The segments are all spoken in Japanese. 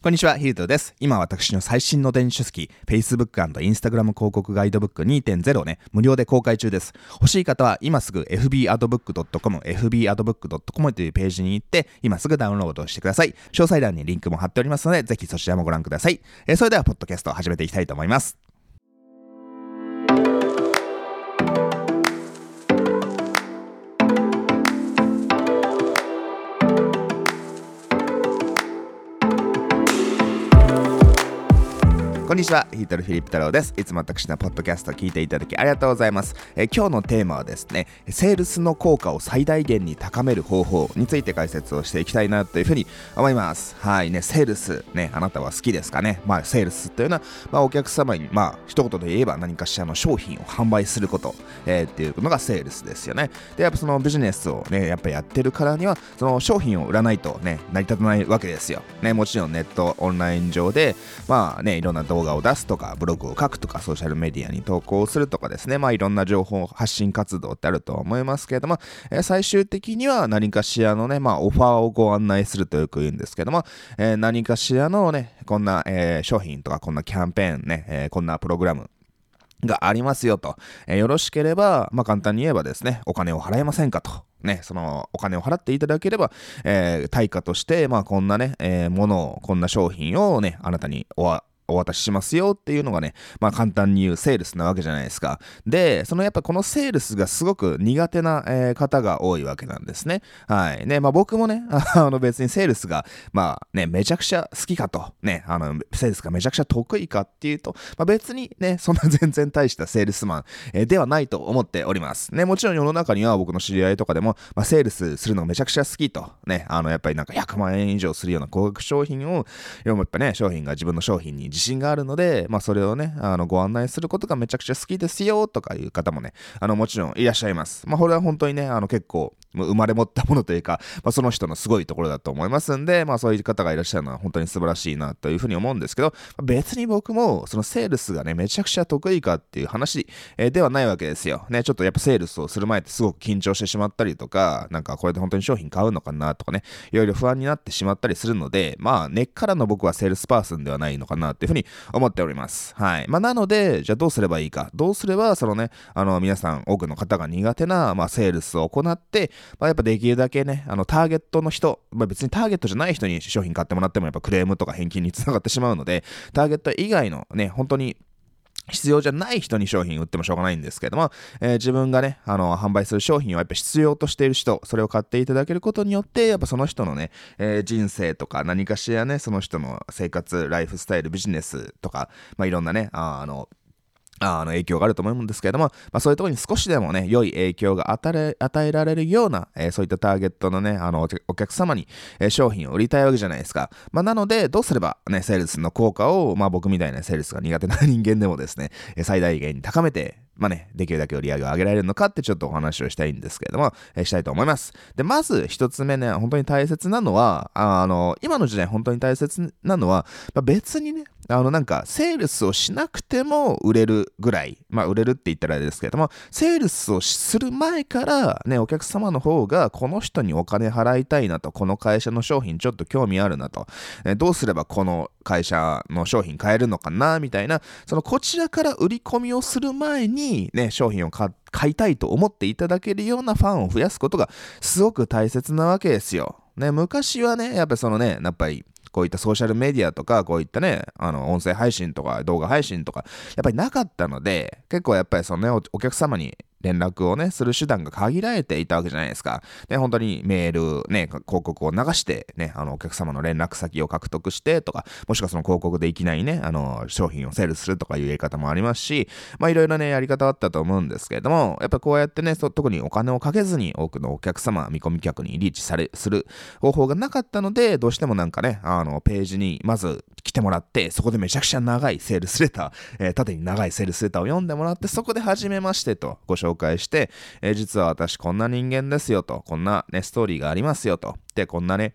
こんにちは、ヒルトです。今私の最新の電子書籍、Facebook& Instagram 広告ガイドブック2.0をね、無料で公開中です。欲しい方は今すぐ fbadbook.com、fbadbook.com というページに行って、今すぐダウンロードしてください。詳細欄にリンクも貼っておりますので、ぜひそちらもご覧ください。えー、それでは、ポッドキャストを始めていきたいと思います。こんにちは、ヒートルフィリップ太郎です。いつも私のポッドキャストを聞いていただきありがとうございます。え、今日のテーマはですね、セールスの効果を最大限に高める方法について解説をしていきたいなというふうに思います。はいね、セールス、ね、あなたは好きですかね？まあ、セールスというのは、まあ、お客様に、まあ、一言で言えば何かしらの商品を販売すること、えー、っていうのがセールスですよね。で、やっぱそのビジネスをね、やっぱやってるからには、その商品を売らないとね、成り立たないわけですよ。ね、もちろんネット、オンライン上で、まあね、いろんな動動画を出すとか、ブログを書くとか、ソーシャルメディアに投稿するとかですね、まあいろんな情報発信活動ってあると思いますけれども、えー、最終的には何かしらのね、まあオファーをご案内するとよく言うんですけども、えー、何かしらのね、こんな、えー、商品とかこんなキャンペーンね、えこんなプログラム、がありますよと、えー、よろしければ、まあ、簡単に言えばですね、お金を払えませんかと。ね、そのお金を払っていただければ、えー、対価として、まあ、こんなね、えー、ものを、こんな商品をね、あなたにおお渡ししますよっていうのがね、まあ簡単に言うセールスなわけじゃないですか。で、そのやっぱこのセールスがすごく苦手な、え、方が多いわけなんですね。はい。ね、まあ僕もね、あの別にセールスが、まあね、めちゃくちゃ好きかと、ね、あの、セールスがめちゃくちゃ得意かっていうと、まあ別にね、そんな全然大したセールスマン、え、ではないと思っております。ね、もちろん世の中には僕の知り合いとかでも、まあセールスするのがめちゃくちゃ好きと、ね、あのやっぱりなんか100万円以上するような高額商品を、やっぱね、商品が自分の商品に自信があるので、まあ、それをね、あの、ご案内することがめちゃくちゃ好きですよ、とかいう方もね、あの、もちろんいらっしゃいます。まあ、これは本当にね、あの、結構、生まれ持ったものというか、まあ、その人のすごいところだと思いますんで、まあ、そういう方がいらっしゃるのは本当に素晴らしいなというふうに思うんですけど、別に僕もそのセールスがね、めちゃくちゃ得意かっていう話、え、ではないわけですよ。ね、ちょっとやっぱセールスをする前ってすごく緊張してしまったりとか、なんかこれで本当に商品買うのかなとかね、いろいろ不安になってしまったりするので、まあ根っからの僕はセールスパーソンではないのかなっていうふうに思っております。はい。まあなので、じゃあどうすればいいか。どうすればそのね、あの皆さん多くの方が苦手な、まあ、セールスを行って、まあ、やっぱできるだけね、あの、ターゲットの人、まあ、別にターゲットじゃない人に商品買ってもらってもやっぱクレームとか返金につながってしまうので、ターゲット以外のね、本当に必要じゃない人に商品売ってもしょうがないんですけども、えー、自分がね、あの、販売する商品をやっぱ必要としている人、それを買っていただけることによって、やっぱその人のね、えー、人生とか何かしらね、その人の生活、ライフスタイル、ビジネスとか、まあ、いろんなね、あの、あの影響があると思うんですけれども、まあ、そういうところに少しでもね、良い影響が与えられるような、えー、そういったターゲットのね、あのお客様に、えー、商品を売りたいわけじゃないですか。まあ、なので、どうすればね、セールスの効果を、まあ、僕みたいなセールスが苦手な人間でもですね、最大限に高めて、まあね、できるだけ売り上げを上げられるのかってちょっとお話をしたいんですけれども、えー、したいと思います。で、まず一つ目ね、本当に大切なのは、あの、今の時代本当に大切なのは、まあ、別にね、あのなんか、セールスをしなくても売れるぐらい、まあ売れるって言ったらあれですけれども、セールスをする前からね、お客様の方がこの人にお金払いたいなと、この会社の商品ちょっと興味あるなと、えどうすればこの会社の商品買えるのかな、みたいな、そのこちらから売り込みをする前にね、商品を買買いたいと思っていただけるようなファンを増やすことがすごく大切なわけですよ。ね、昔はね、やっぱそのね、やっぱりこういったソーシャルメディアとか、こういったね、あの、音声配信とか動画配信とか、やっぱりなかったので、結構やっぱりそのね、お客様に連絡をね、する手段が限られていたわけじゃないですか。ね、本当にメール、ね、広告を流して、ね、あの、お客様の連絡先を獲得してとか、もしくはその広告でいきなりね、あの、商品をセールするとかいうやり方もありますし、まあいろいろね、やり方あったと思うんですけれども、やっぱこうやってね、特にお金をかけずに多くのお客様、見込み客にリーチされ、する方法がなかったので、どうしてもなんかね、あの、ページにまず来てもらって、そこでめちゃくちゃ長いセールスレター、えー、縦に長いセールスレターを読んでもらって、そこで初めましてとご紹介紹介して、えー、実は私こんな人間ですよと、こんなね、ストーリーがありますよと、で、こんなね、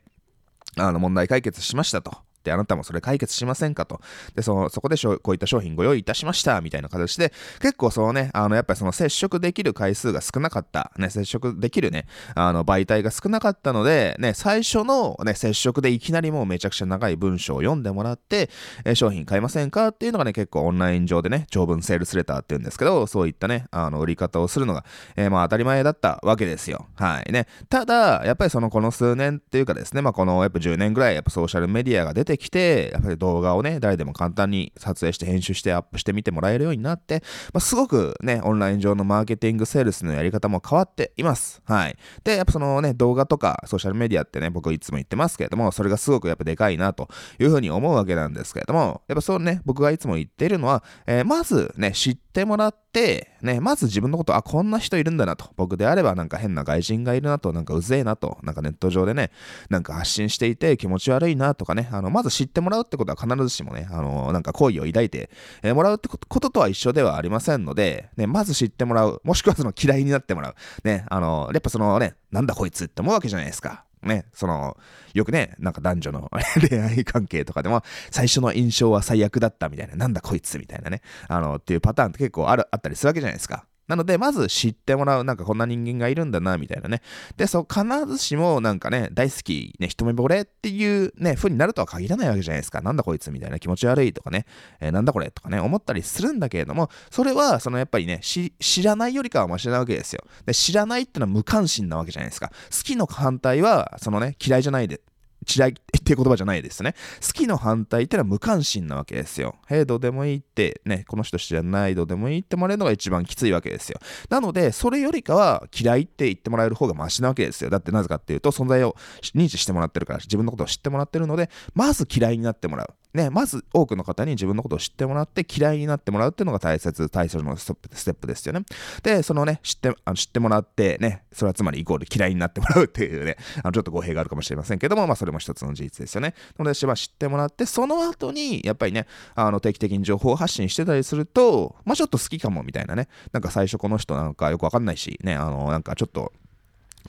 あの問題解決しましたと。ってあなたもそれ解決しませんかと。で、そのそこでこういった商品ご用意いたしましたみたいな形で、結構そのね、あの、やっぱりその接触できる回数が少なかった、ね、接触できるね、あの、媒体が少なかったので、ね、最初のね、接触でいきなりもうめちゃくちゃ長い文章を読んでもらって、え商品買いませんかっていうのがね、結構オンライン上でね、長文セールスレターって言うんですけど、そういったね、あの、売り方をするのが、えー、まあ当たり前だったわけですよ。はいね。ただ、やっぱりそのこの数年っていうかですね、まあこのやっぱ10年ぐらいやっぱソーシャルメディアが出てきて、やっぱり動画をね、誰でも簡単に撮影して編集してアップしてみてもらえるようになって、まあ、すごくね、オンライン上のマーケティングセールスのやり方も変わっています。はい。で、やっぱそのね、動画とかソーシャルメディアってね、僕いつも言ってますけれども、それがすごくやっぱでかいなというふうに思うわけなんですけれども、やっぱそうね、僕がいつも言っているのは、えー、まずね、知ってもらって、ね、まず自分のこと、あ、こんな人いるんだなと。僕であればなんか変な外人がいるなと、なんかうぜえなと、なんかネット上でね、なんか発信していて気持ち悪いなとかね、あの、まず知ってもらうってことは必ずしもね、あの、なんか好意を抱いて、え、もらうってこととは一緒ではありませんので、ね、まず知ってもらう、もしくはその嫌いになってもらう。ね、あの、やっぱそのね、なんだこいつって思うわけじゃないですか。ね、その、よくね、なんか男女の 恋愛関係とかでも、最初の印象は最悪だったみたいな、なんだこいつみたいなね、あの、っていうパターンって結構ある、あったりするわけじゃないですか。なので、まず知ってもらう、なんかこんな人間がいるんだな、みたいなね。で、そう、必ずしも、なんかね、大好き、ね、一目惚れっていうね、風になるとは限らないわけじゃないですか。なんだこいつみたいな気持ち悪いとかね、えー、なんだこれとかね、思ったりするんだけれども、それは、そのやっぱりね、知らないよりかはマシなわけですよ。で、知らないってのは無関心なわけじゃないですか。好きの反対は、そのね、嫌いじゃないで、嫌いっていう言葉じゃないですね。好きの反対ってのは無関心なわけですよ。へえ、どうでもいいって、ね、この人知らないどうでもいいってもらえるのが一番きついわけですよ。なので、それよりかは嫌いって言ってもらえる方がマシなわけですよ。だってなぜかっていうと、存在を認知してもらってるから、自分のことを知ってもらってるので、まず嫌いになってもらう。ね、まず多くの方に自分のことを知ってもらって嫌いになってもらうっていうのが大切、大切のステップですよね。で、そのね、知ってあの知ってもらって、ね、それはつまりイコール嫌いになってもらうっていうね、あのちょっと語弊があるかもしれませんけども、まあそれも一つの事実ですよね。なので、知ってもらって、その後に、やっぱりね、あの定期的に情報発信してたりすると、まあちょっと好きかもみたいなね、なんか最初この人なんかよくわかんないし、ね、あの、なんかちょっと、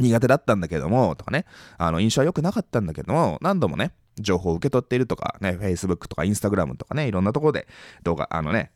苦手だったんだけども、とかね、あの、印象は良くなかったんだけども、何度もね、情報を受け取っているとか、ね、Facebook とか Instagram とかね、いろんなところで動画、あのね、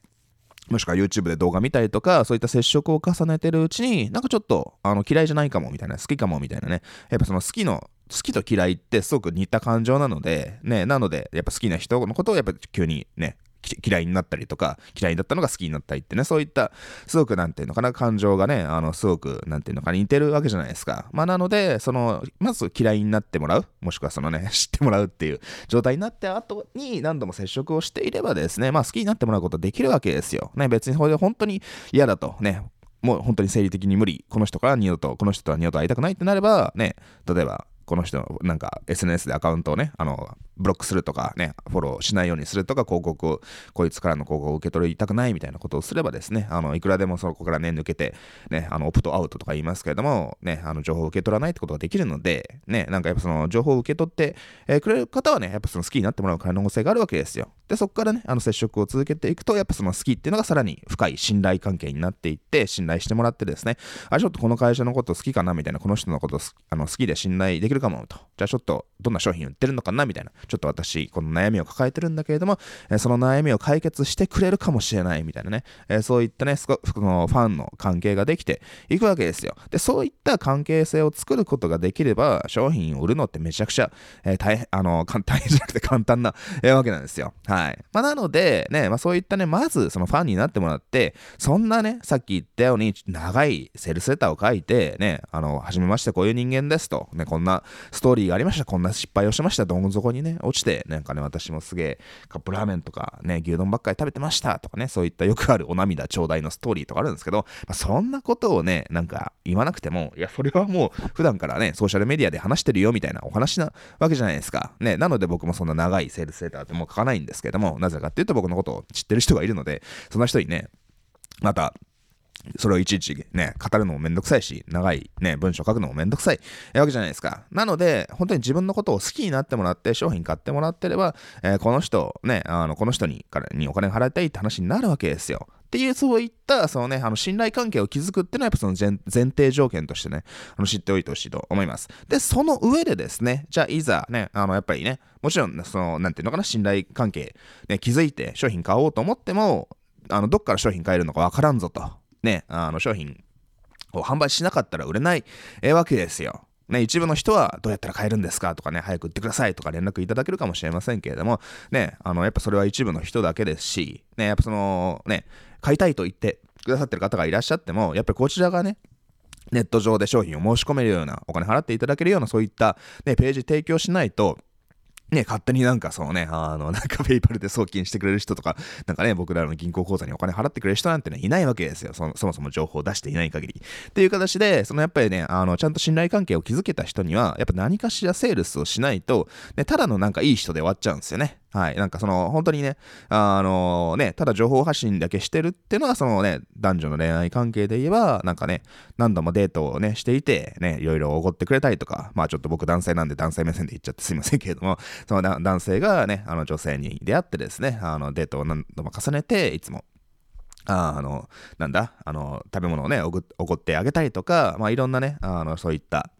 もしくは YouTube で動画見たりとか、そういった接触を重ねてるうちに、なんかちょっと、あの、嫌いじゃないかも、みたいな、好きかも、みたいなね。やっぱその好きの、好きと嫌いってすごく似た感情なので、ね、なので、やっぱ好きな人のことをやっぱ急にね、嫌いになったりとか、嫌いだったのが好きになったりってね、そういった、すごくなんていうのかな、感情がね、あの、すごく、なんていうのかな、似てるわけじゃないですか。まあ、なので、その、まず嫌いになってもらう、もしくはそのね、知ってもらうっていう状態になった後に何度も接触をしていればですね、まあ、好きになってもらうことできるわけですよ。ね、別にそれで本当に嫌だと、ね、もう本当に生理的に無理、この人から二度と、この人とは二度と会いたくないってなれば、ね、例えば、この人なんか SNS でアカウントをね、あの、ブロックするとかね、フォローしないようにするとか、広告を、こいつからの広告を受け取りたくないみたいなことをすればですね、あの、いくらでもそこからね、抜けて、ね、あの、オプトアウトとか言いますけれども、ね、あの、情報を受け取らないってことができるので、ね、なんかやっぱその、情報を受け取って、えー、くれる方はね、やっぱその好きになってもらう可能性があるわけですよ。で、そこからね、あの、接触を続けていくと、やっぱその好きっていうのがさらに深い信頼関係になっていって、信頼してもらってですね、あ、ちょっとこの会社のこと好きかなみたいな、この人のことあの好きで信頼できるかもと。じゃあちょっと、どんな商品売ってるのかなみたいな。ちょっと私、この悩みを抱えてるんだけれども、えその悩みを解決してくれるかもしれないみたいなね、えそういったね、そのファンの関係ができていくわけですよ。で、そういった関係性を作ることができれば、商品を売るのってめちゃくちゃ、えー、大変、あの、大変じゃなくて簡単な、えー、わけなんですよ。はい。まあ、なので、ね、まあ、そういったね、まずそのファンになってもらって、そんなね、さっき言ったように、長いセルスレターを書いて、ね、あの、はじめましてこういう人間ですと、ね、こんなストーリーがありました、こんな失敗をしました、どん底にね、落ちて、なんかね、私もすげえカップラーメンとかね、牛丼ばっかり食べてましたとかね、そういったよくあるお涙頂戴のストーリーとかあるんですけど、まあ、そんなことをね、なんか言わなくても、いや、それはもう普段からね、ソーシャルメディアで話してるよみたいなお話なわけじゃないですか。ね、なので僕もそんな長いセールスレターってもう書かないんですけども、なぜかっていうと僕のことを知ってる人がいるので、そんな人にね、またそれをいちいちね、語るのもめんどくさいし、長いね、文章書くのもめんどくさいわけじゃないですか。なので、本当に自分のことを好きになってもらって、商品買ってもらってれば、えー、この人、ね、あの、この人にからにお金払いたいって話になるわけですよ。っていう、そういった、そのね、あの、信頼関係を築くっていうのは、やっぱその前提条件としてね、あの、知っておいてほしいと思います。で、その上でですね、じゃあ、いざね、あの、やっぱりね、もちろん、その、なんていうのかな、信頼関係、ね、築いて商品買おうと思っても、あの、どっから商品買えるのかわからんぞと。ね、あの、商品を販売しなかったら売れない、えわけですよ。ね、一部の人はどうやったら買えるんですかとかね、早く売ってくださいとか連絡いただけるかもしれませんけれども、ね、あの、やっぱそれは一部の人だけですし、ね、やっぱその、ね、買いたいと言ってくださってる方がいらっしゃっても、やっぱりこちらがね、ネット上で商品を申し込めるような、お金払っていただけるような、そういった、ね、ページ提供しないと、ね、勝手になんかそのね、あの、なんか ペイパルで送金してくれる人とか、なんかね、僕らの銀行口座にお金払ってくれる人なんてね、いないわけですよ。そそもそも情報を出していない限り。っていう形で、そのやっぱりね、あの、ちゃんと信頼関係を築けた人には、やっぱ何かしらセールスをしないと、ね、ただのなんかいい人で終わっちゃうんですよね。はい。なんかその、本当にね、あのね、ただ情報発信だけしてるっていうのは、そのね、男女の恋愛関係で言えば、なんかね、何度もデートをね、していて、ね、いろいろおごってくれたりとか、まあちょっと僕男性なんで男性目線で言っちゃってすいませんけれども、その男性がね、あの女性に出会ってですね、あのデートを何度も重ねて、いつもああの、なんだ、あの、食べ物をね、おごってあげたりとか、まあいろんなね、あの、そういった、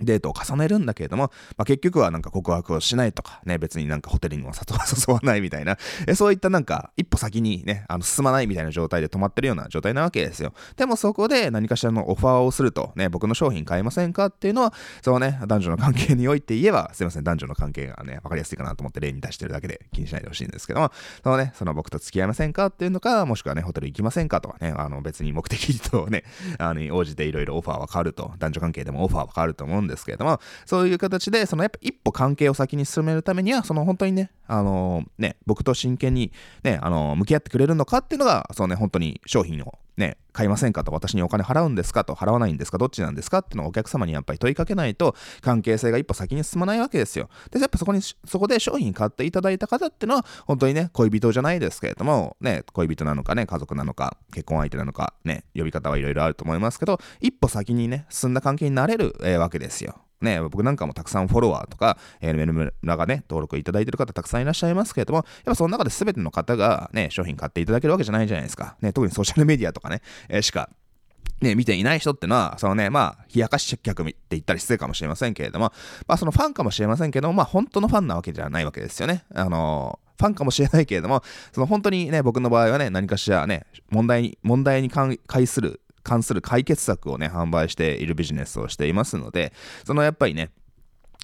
デートを重ねるんだけれども、まあ、結局はなんか告白をしないとかね、別になんかホテルにも誘わないみたいな、えそういったなんか一歩先にね、あの進まないみたいな状態で止まってるような状態なわけですよ。でもそこで何かしらのオファーをすると、ね、僕の商品買えませんかっていうのは、そのね、男女の関係において言えば、すいません、男女の関係がね、わかりやすいかなと思って例に出してるだけで気にしないでほしいんですけども、そのね、その僕と付き合いませんかっていうのか、もしくはね、ホテル行きませんかとかね、あの別に目的とね、あの、応じていろいろオファーは変わると、男女関係でもオファーは変わると思うんですけれども、そういう形で、そのやっぱ一歩関係を先に進めるためには、その本当にね、あのー、ね、僕と真剣にね、あのー、向き合ってくれるのかっていうのが、そのね、本当に商品をね、買いませんかと、私にお金払うんですかと、払わないんですか、どっちなんですかっていうのをお客様にやっぱり問いかけないと、関係性が一歩先に進まないわけですよ。で、やっぱそこに、そこで商品買っていただいた方っていうのは、本当にね、恋人じゃないですけれども、ね、恋人なのかね、家族なのか、結婚相手なのか、ね、呼び方はいろいろあると思いますけど、一歩先にね、進んだ関係になれる、えー、わけですよ。ね、僕なんかもたくさんフォロワーとか、えー、メルムラがね、登録いただいてる方たくさんいらっしゃいますけれども、やっぱその中で全ての方がね、商品買っていただけるわけじゃないじゃないですか。ね、特にソーシャルメディアとかね、えー、しかね、見ていない人ってのは、そのね、まあ、冷やかし客って言ったり失礼かもしれませんけれども、まあ、そのファンかもしれませんけども、まあ、本当のファンなわけじゃないわけですよね。あのファンかもしれないけれども、その本当にね、僕の場合はね、何かしらね、問題に、問題に関する、関する解決策をね、販売しているビジネスをしていますので、そのやっぱりね、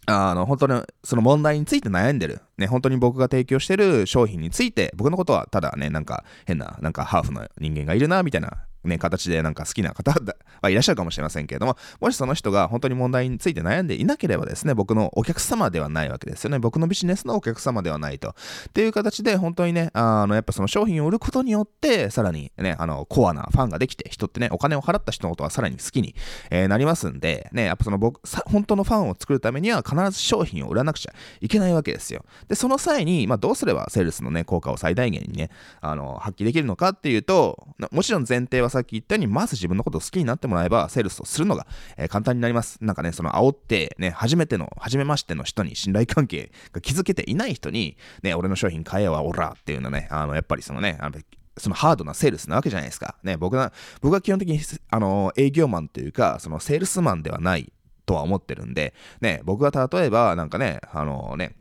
あの、本当にその問題について悩んでる、ね、本当に僕が提供してる商品について、僕のことはただね、なんか変な、なんかハーフの人間がいるな、みたいなね、形でなんか好きな方 はいらっしゃるかもしれませんけれども、もしその人が本当に問題について悩んでいなければですね、僕のお客様ではないわけですよね。僕のビジネスのお客様ではないと。っていう形で、本当にね、あの、やっぱその商品を売ることによって、さらにね、あの、コアなファンができて、人ってね、お金を払った人のことはさらに好きに、えー、なりますんで、ね、やっぱその僕、本当のファンを作るためには必ず商品を売らなくちゃいけないわけですよ。で、その際に、まあ、どうすればセールスのね、効果を最大限にね、あの、発揮できるのかっていうと、もちろん前提はさっき言ったように、まず自分のことを好きになってもらえば、セールスをするのが、えー、簡単になります。なんかね、その煽って、ね、初めての、初めましての人に信頼関係が築けていない人に、ね、俺の商品買えよ、オラっていうのね、あの、やっぱりそのね、あのそのハードなセールスなわけじゃないですか。ね、僕は、僕は基本的に、あの、営業マンというか、そのセールスマンではないとは思ってるんで、ね、僕が例えば、なんかね、あのね、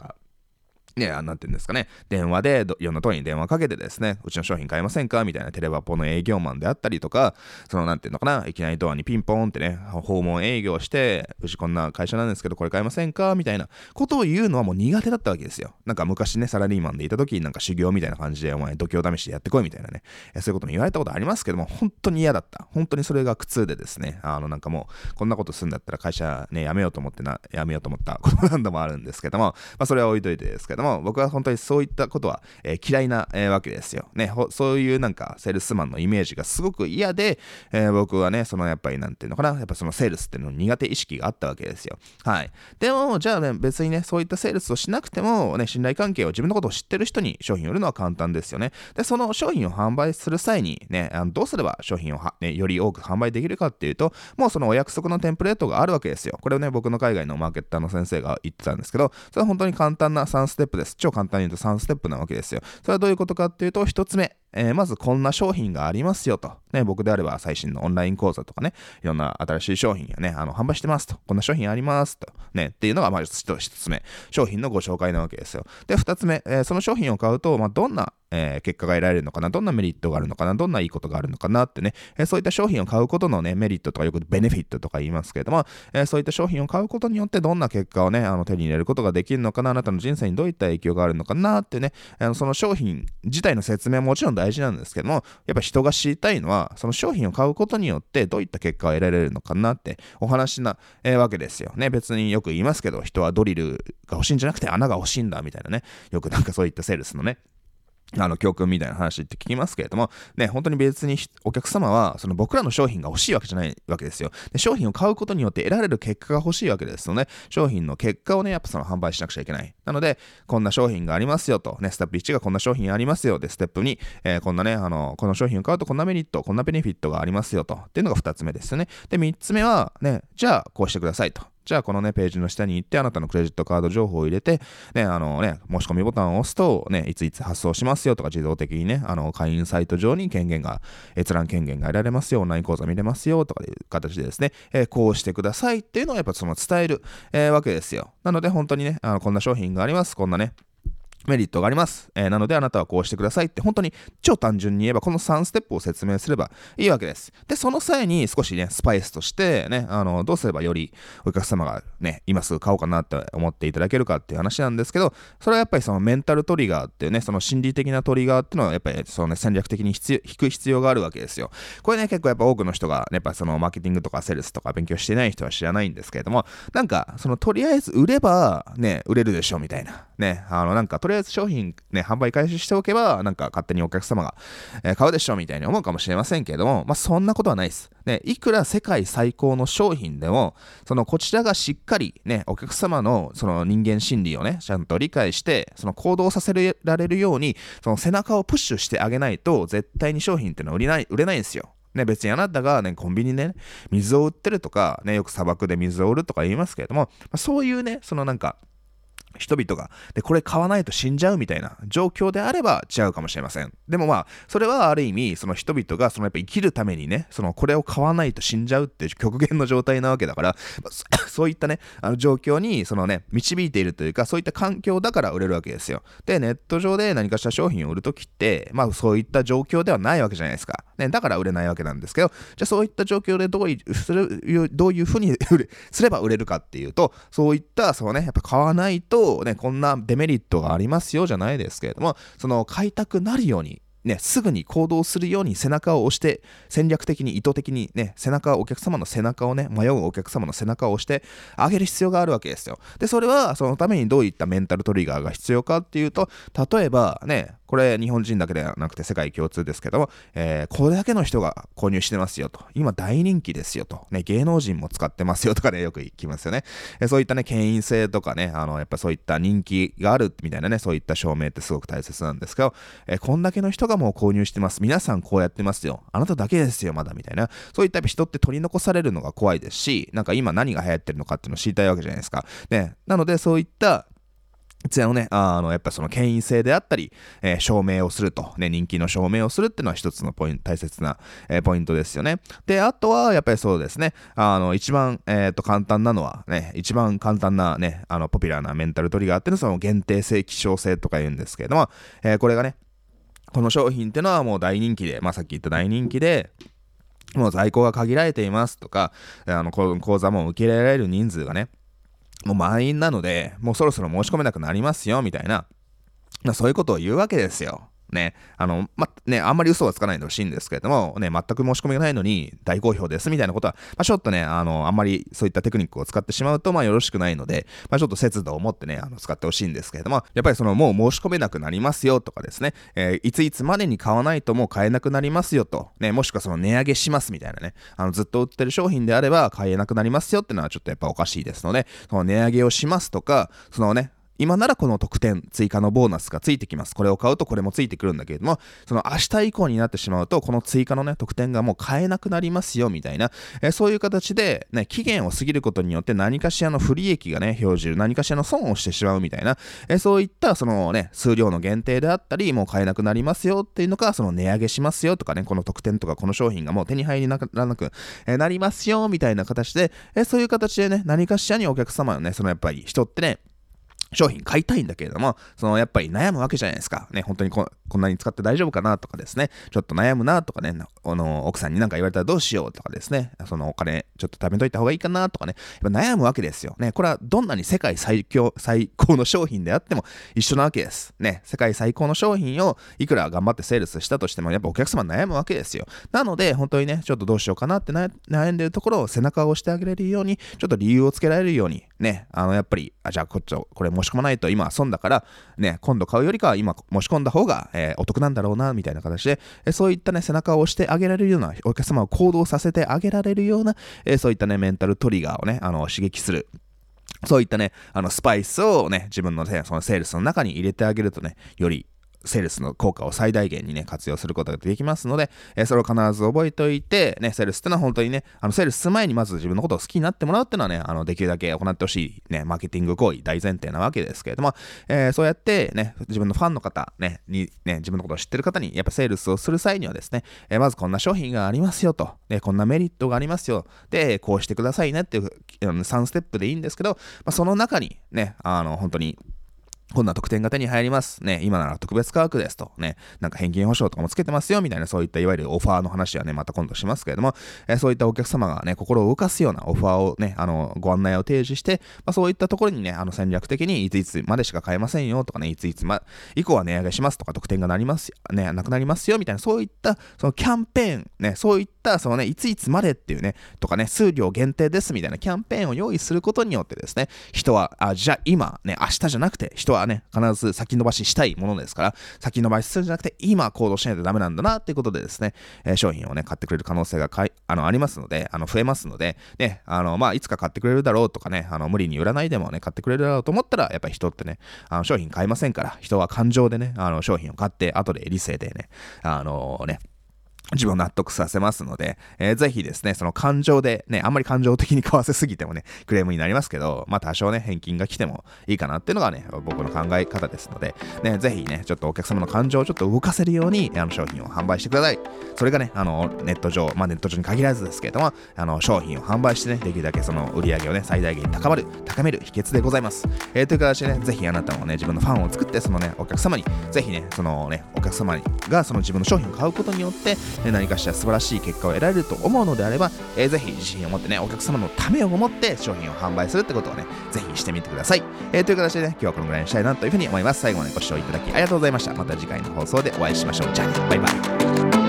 ね、なんていうんですかね、電話でいろんなとこに電話かけてですね、うちの商品買いませんか？みたいなテレバポの営業マンであったりとか、そのなんていうのかな、いきなりドアにピンポーンってね、訪問営業して、うちこんな会社なんですけど、これ買いませんか？みたいなことを言うのはもう苦手だったわけですよ。なんか昔ね、サラリーマンでいた時になんか修行みたいな感じで、お前度胸試しでやってこいみたいなね、そういうことも言われたことありますけども、本当に嫌だった。本当にそれが苦痛でですね、あのなんかもう、こんなことするんだったら会社ね、辞めようと思ってな、辞めようと思ったこと何度もあるんですけども、まあそれは置いといてですけども、僕は本当にそういったことは、えー、嫌いな、えー、わけですよ。ね、そういうなんかセールスマンのイメージがすごく嫌で、えー、僕はね、そのやっぱりなんていうのかな、やっぱそのセールスっていうの苦手意識があったわけですよ。はい。でも、じゃあね、別にね、そういったセールスをしなくても、ね、信頼関係を自分のことを知ってる人に商品を売るのは簡単ですよね。で、その商品を販売する際にね、あのどうすれば商品をはね、より多く販売できるかっていうと、もうそのお約束のテンプレートがあるわけですよ。これをね、僕の海外のマーケッターの先生が言ってたんですけど、それは本当に簡単な3ステップです。超簡単に言うと3ステップなわけですよ。それはどういうことかっていうと、1つ目、えー、まずこんな商品がありますよと。ね、僕であれば最新のオンライン講座とかね、いろんな新しい商品やね、あの、販売してますと。こんな商品ありますと。ね、っていうのが、まあ、一つ目。商品のご紹介なわけですよ。で、二つ目、えー、その商品を買うと、まあ、どんなえー、結果が得られるのかな、どんなメリットがあるのかな、どんないいことがあるのかな？ってね、え、そういった商品を買うことのね、メリットとかよくベネフィットとか言いますけれども、え、そういった商品を買うことによってどんな結果をね、あの手に入れることができるのかな、あなたの人生にどういった影響があるのかな？ってね、あのその商品自体の説明はもちろん大大事なんですけども、やっぱ人が知りたいのは、その商品を買うことによってどういった結果を得られるのかなってお話な、えー、わけですよね。別によく言いますけど、人はドリルが欲しいんじゃなくて穴が欲しいんだみたいなね、よくなんかそういったセールスのね、あの、教訓みたいな話って聞きますけれども、ね、本当に別にお客様は、その僕らの商品が欲しいわけじゃないわけですよ。で商品を買うことによって得られる結果が欲しいわけですよね。商品の結果をね、やっぱその販売しなくちゃいけない。なので、こんな商品がありますよと、ね、ステップ1がこんな商品ありますよ。で、ステップ2、えー、こんなね、あの、この商品を買うとこんなメリット、こんなベネフィットがありますよと、っていうのが2つ目ですよね。で、3つ目は、ね、じゃあ、こうしてくださいと。じゃあこのね、ページの下に行って、あなたのクレジットカード情報を入れて、ね、あのね、申し込みボタンを押すと、ね、いついつ発送しますよとか、自動的にね、あの、会員サイト上に権限が、閲覧権限が得られますよ、オンライン講座見れますよとかいう形でですね、えー、こうしてくださいっていうのをやっぱその伝える、えー、わけですよ。なので本当にね、あのこんな商品があります、こんなね、メリットがあります。えー、なのであなたはこうしてくださいって本当に超単純に言えばこの3ステップを説明すればいいわけです。で、その際に少しね、スパイスとしてね、あの、どうすればよりお客様がね、今すぐ買おうかなって思っていただけるかっていう話なんですけど、それはやっぱりそのメンタルトリガーっていうね、その心理的なトリガーっていうのはやっぱりそのね、戦略的に必要引く必要があるわけですよ。これね、結構やっぱ多くの人が、ね、やっぱそのマーケティングとかセールスとか勉強してない人は知らないんですけれども、なんか、そのとりあえず売ればね、売れるでしょみたいな。ね、あのなんかとりあえず商品ね、販売開始しておけば、なんか勝手にお客様が、えー、買うでしょみたいに思うかもしれませんけれども、まあ、そんなことはないです。ね、いくら世界最高の商品でも、そのこちらがしっかりね、お客様のその人間心理をね、ちゃんと理解して、その行動させられるように、その背中をプッシュしてあげないと、絶対に商品っていうのは売れない、売れないんですよ。ね、別にあなたがね、コンビニでね、水を売ってるとか、ね、よく砂漠で水を売るとか言いますけれども、まあ、そういうね、そのなんか、人々が、で、これ買わないと死んじゃうみたいな状況であれば違うかもしれません。でもまあ、それはある意味、その人々が、そのやっぱ生きるためにね、そのこれを買わないと死んじゃうっていう極限の状態なわけだから、そういったね、あの状況に、そのね、導いているというか、そういった環境だから売れるわけですよ。で、ネット上で何かしら商品を売るときって、まあそういった状況ではないわけじゃないですか。ね、だから売れないわけなんですけど、じゃあそういった状況でどういうどういうふうにすれば売れるかっていうと、そういった、そうね、やっぱ買わないと、ね、こんなデメリットがありますよじゃないですけれども、その買いたくなるようにね、すぐに行動するように背中を押して、戦略的に意図的にね、背中、お客様の背中をね、迷うお客様の背中を押してあげる必要があるわけですよ。で、それはそのためにどういったメンタルトリガーが必要かっていうと、例えばね、これ日本人だけではなくて世界共通ですけども、えー、これだけの人が購入してますよと。今大人気ですよと。ね、芸能人も使ってますよとかね、よく聞きますよね。えー、そういったね、権威性とかね、あの、やっぱそういった人気があるみたいなね、そういった証明ってすごく大切なんですけど、えー、こんだけの人がもう購入してます。皆さんこうやってますよ。あなただけですよ、まだみたいな。そういった人って取り残されるのが怖いですし、なんか今何が流行ってるのかっていうのを知りたいわけじゃないですか。ね、なのでそういったつやのね、あの、やっぱその権威性であったり、えー、証明をすると、ね、人気の証明をするっていうのは一つのポイント、大切な、えー、ポイントですよね。で、あとは、やっぱりそうですね、あの、一番、えっ、ー、と、簡単なのは、ね、一番簡単なね、あの、ポピュラーなメンタルトリガーっていうのは、その限定性、希少性とか言うんですけれども、えこれがね、この商品ってのはもう大人気で、まあ、さっき言った大人気で、もう在庫が限られていますとか、あの、講座も受け入れられる人数がね、もう満員なので、もうそろそろ申し込めなくなりますよ、みたいな、そういうことを言うわけですよ。ね、あの、ま、ね、あんまり嘘はつかないでほしいんですけれども、ね、全く申し込みがないのに大好評ですみたいなことは、まあ、ちょっとね、あの、あんまりそういったテクニックを使ってしまうと、まあ、よろしくないので、まあ、ちょっと節度を持ってね、あの、使ってほしいんですけれども、やっぱりその、もう申し込めなくなりますよとかですね、えー、いついつまでに買わないともう買えなくなりますよと、ね、もしくはその値上げしますみたいなね、あの、ずっと売ってる商品であれば買えなくなりますよってのはちょっとやっぱおかしいですので、その値上げをしますとか、そのね、今ならこの特典、追加のボーナスがついてきます。これを買うとこれもついてくるんだけれども、その明日以降になってしまうと、この追加のね、特典がもう買えなくなりますよ、みたいな、えー、そういう形で、ね、期限を過ぎることによって何かしらの不利益がね、表示、何かしらの損をしてしまうみたいな、えー、そういったそのね、数量の限定であったり、もう買えなくなりますよっていうのか、その値上げしますよとかね、この特典とかこの商品がもう手に入りならなく、えー、なりますよ、みたいな形で、えそういう形でね、何かしらにお客様のね、そのやっぱり人ってね、商品買いたいんだけれども、そのやっぱり悩むわけじゃないですか。ね、本当にこんなに使って大丈夫かなとかですね、ちょっと悩むなとかね、あの奥さんに何か言われたらどうしようとかですね、そのお金ちょっと貯めといた方がいいかなとかね、やっぱ悩むわけですよ。ね、これはどんなに世界最強、最高の商品であっても一緒なわけです。ね、世界最高の商品をいくら頑張ってセールスしたとしても、やっぱお客様悩むわけですよ。なので、本当にね、ちょっとどうしようかなって悩んでるところを背中を押してあげれるように、ちょっと理由をつけられるように、ね、あの、やっぱり、あ、じゃあこっちを、これ申し込まないと今損だから、ね、今度買うよりかは今申し込んだ方が、えー、お得なんだろうな、みたいな形で、えそういったね、背中を押してあげられるような、お客様を行動させてあげられるような、えそういったね、メンタルトリガーをね、あの、刺激する。そういったね、あの、スパイスをね、自分の、ね、そのセールスの中に入れてあげるとね、よりセールスの効果を最大限にね、活用することができますので、えー、それを必ず覚えておいて、ね、セールスってのは本当にね、あの、セールスする前にまず自分のことを好きになってもらうっていうのはね、あの、できるだけ行ってほしいね、マーケティング行為大前提なわけですけれども、えー、そうやってね、自分のファンの方、ね、に、ね、自分のことを知ってる方に、やっぱセールスをする際にはですね、えー、まずこんな商品がありますよと、ね、こんなメリットがありますよ、で、こうしてくださいねっていう、3ステップでいいんですけど、まあ、その中にね、あの、本当に、こんな特典が手に入ります。ね、今なら特別価格ですと。ね、なんか返金保証とかもつけてますよ、みたいな、そういったいわゆるオファーの話はね、また今度しますけれども、えー、そういったお客様がね、心を動かすようなオファーをね、あの、ご案内を提示して、まあ、そういったところにね、あの戦略的にいついつまでしか買えませんよとかね、いついつま、以降は値上げしますとか、特典がなります、ね、なくなりますよ、みたいな、そういった、そのキャンペーン、ね、そういった、そのね、いついつまでっていうね、とかね、数量限定ですみたいなキャンペーンを用意することによってですね、人は、あ、じゃあ今、ね、明日じゃなくて、人はね、必ず先延ばししたいものですから、先延ばしするんじゃなくて、今行動しないとダメなんだなっていうことでですね、えー、商品をね、買ってくれる可能性がかいあのありますので、あの増えますので、ね、あの、まあ、いつか買ってくれるだろうとかね、あの無理に売らないでもね、買ってくれるだろうと思ったら、やっぱり人ってね、あの商品買いませんから、人は感情でね、あの商品を買って、後で理性でね、あのね、自分を納得させますので、えー、ぜひですね、その感情で、ね、あんまり感情的に買わせすぎてもね、クレームになりますけど、まあ多少ね、返金が来てもいいかなっていうのがね、僕の考え方ですので、ね、ぜひね、ちょっとお客様の感情をちょっと動かせるように、あの商品を販売してください。それがね、あの、ネット上、まあネット上に限らずですけれども、あの、商品を販売してね、できるだけその売り上げをね、最大限高まる、高める秘訣でございます。えー、という形でね、ぜひあなたもね、自分のファンを作って、そのね、お客様に、ぜひね、そのね、お客様がその自分の商品を買うことによって、何かしら素晴らしい結果を得られると思うのであれば、えー、ぜひ自信を持ってね、お客様のためを思って商品を販売するってことをね、ぜひしてみてください。えー、という形でね、今日はこのぐらいにしたいなというふうに思います。最後までご視聴いただきありがとうございました。また次回の放送でお会いしましょう。じゃあね、バイバイ。